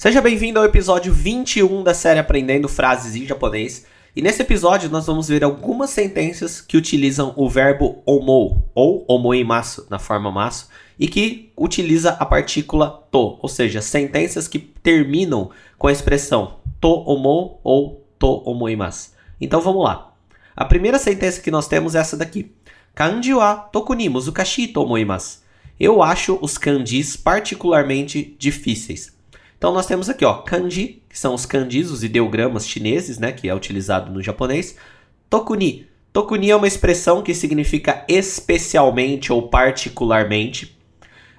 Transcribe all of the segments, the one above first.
Seja bem-vindo ao episódio 21 da série Aprendendo Frases em Japonês. E nesse episódio nós vamos ver algumas sentenças que utilizam o verbo omou ou omoimasu na forma masu e que utiliza a partícula to, ou seja, sentenças que terminam com a expressão to omou ou to omoimasu. Então vamos lá. A primeira sentença que nós temos é essa daqui. Kanji wa toku ni muzukashi to omoimasu. Eu acho os kanjis particularmente difíceis. Então nós temos aqui, ó, kanji, que são os kanjis, os ideogramas chineses, né, que é utilizado no japonês. Tokuni. Tokuni é uma expressão que significa especialmente ou particularmente.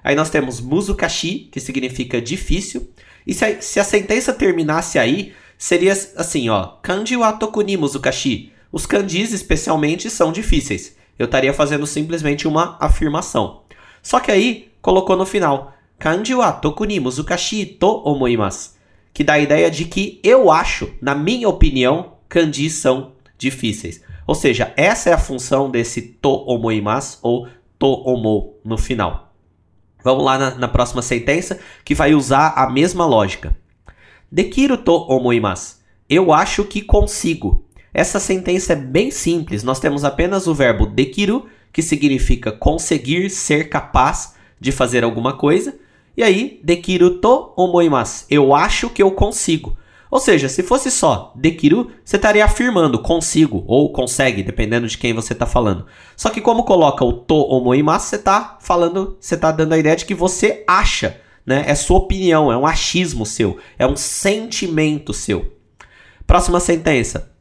Aí nós temos muzukashi, que significa difícil. E se a, se a sentença terminasse aí, seria assim, ó, kanji wa tokuni muzukashi. Os kanjis especialmente são difíceis. Eu estaria fazendo simplesmente uma afirmação. Só que aí colocou no final kanji wa toku ni muzukashi to omoimasu. Que dá a ideia de que eu acho, na minha opinião, kanjis são difíceis. Ou seja, essa é a função desse to omoimasu ou to omo no final. Vamos lá na, na próxima sentença que vai usar a mesma lógica. Dekiru to omoimasu. Eu acho que consigo. Essa sentença é bem simples. Nós temos apenas o verbo dekiru, que significa conseguir, ser capaz de fazer alguma coisa, e aí, dekiru to omoimasu. Eu acho que eu consigo. Ou seja, se fosse só dekiru, você estaria afirmando consigo ou consegue, dependendo de quem você está falando. Só que como coloca o to omoimasu, você está falando, você está dando a ideia de que você acha, né? É sua opinião, é um achismo seu, é um sentimento seu. Próxima sentença.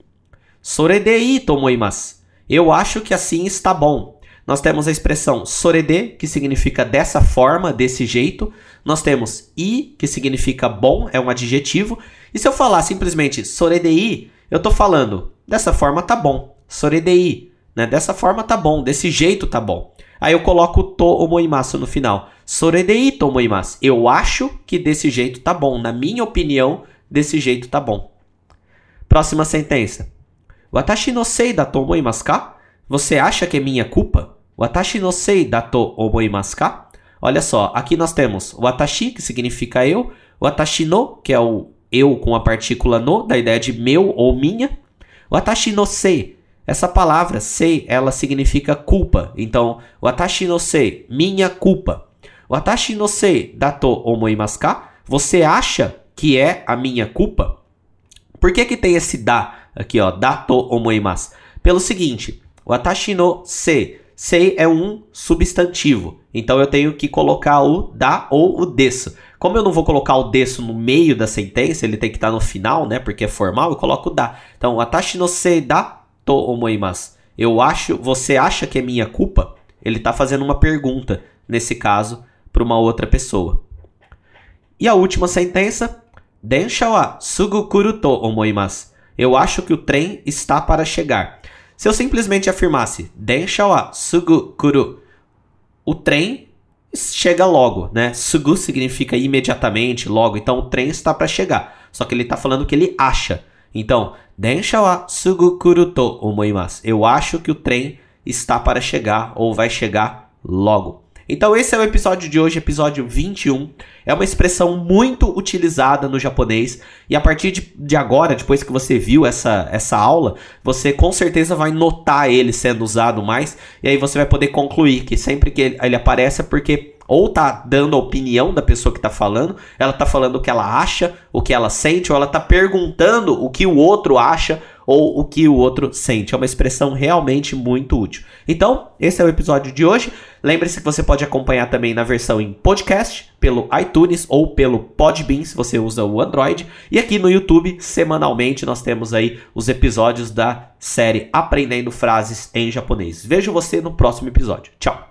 Soredei to omoimasu. Eu acho que assim está bom. Nós temos a expressão sorede, que significa dessa forma, desse jeito. Nós temos i, que significa bom, é um adjetivo. E se eu falar simplesmente soredei, eu estou falando dessa forma tá bom. Soredei, né? Dessa forma tá bom, desse jeito tá bom. Aí eu coloco to omoimasu no final. Soredei to omoimasu. Eu acho que desse jeito tá bom. Na minha opinião, desse jeito tá bom. Próxima sentença. Watashi no sei da to omoimasu ka? Você acha que é minha culpa? Watashi no sei dato omoimasu ka? Olha só, aqui nós temos watashi, que significa eu, watashi no, que é o eu com a partícula no, da ideia de meu ou minha. Watashi no sei, essa palavra sei, ela significa culpa. Então, watashi no sei, minha culpa. Watashi no sei dato omoimasu ka? Você acha que é a minha culpa? Por que que tem esse da aqui, ó, dato omoimasu? Pelo seguinte, Watashi no se. Sei é um substantivo. Então eu tenho que colocar o da ou o desu. Como eu não vou colocar o desu no meio da sentença, ele tem que estar no final, né? Porque é formal, eu coloco o da. Então, watashi no se da to omoimasu. Eu acho, você acha que é minha culpa? Ele está fazendo uma pergunta, nesse caso, para uma outra pessoa. E a última sentença, densha wa sugu kuru to omoimasu. Eu acho que o trem está para chegar. Se eu simplesmente afirmasse Densha wa sugu kuru, o trem chega logo, né? Sugu significa imediatamente, logo. Então o trem está para chegar. Só que ele está falando que ele acha. Então, Densha wa sugu kuru to omoimasu. Eu acho que o trem está para chegar ou vai chegar logo. Então esse é o episódio de hoje, episódio 21. É uma expressão muito utilizada no japonês e a partir de, de, agora, depois que você viu essa, essa aula, você com certeza vai notar ele sendo usado mais e aí você vai poder concluir que sempre que ele, ele aparece é porque ou tá dando a opinião da pessoa que tá falando, ela tá falando o que ela acha, o que ela sente, ou ela tá perguntando o que o outro acha ou o que o outro sente. É uma expressão realmente muito útil. Então, esse é o episódio de hoje. Lembre-se que você pode acompanhar também na versão em podcast, pelo iTunes ou pelo Podbean, se você usa o Android. E aqui no YouTube, semanalmente, nós temos aí os episódios da série Aprendendo Frases em Japonês. Vejo você no próximo episódio. Tchau!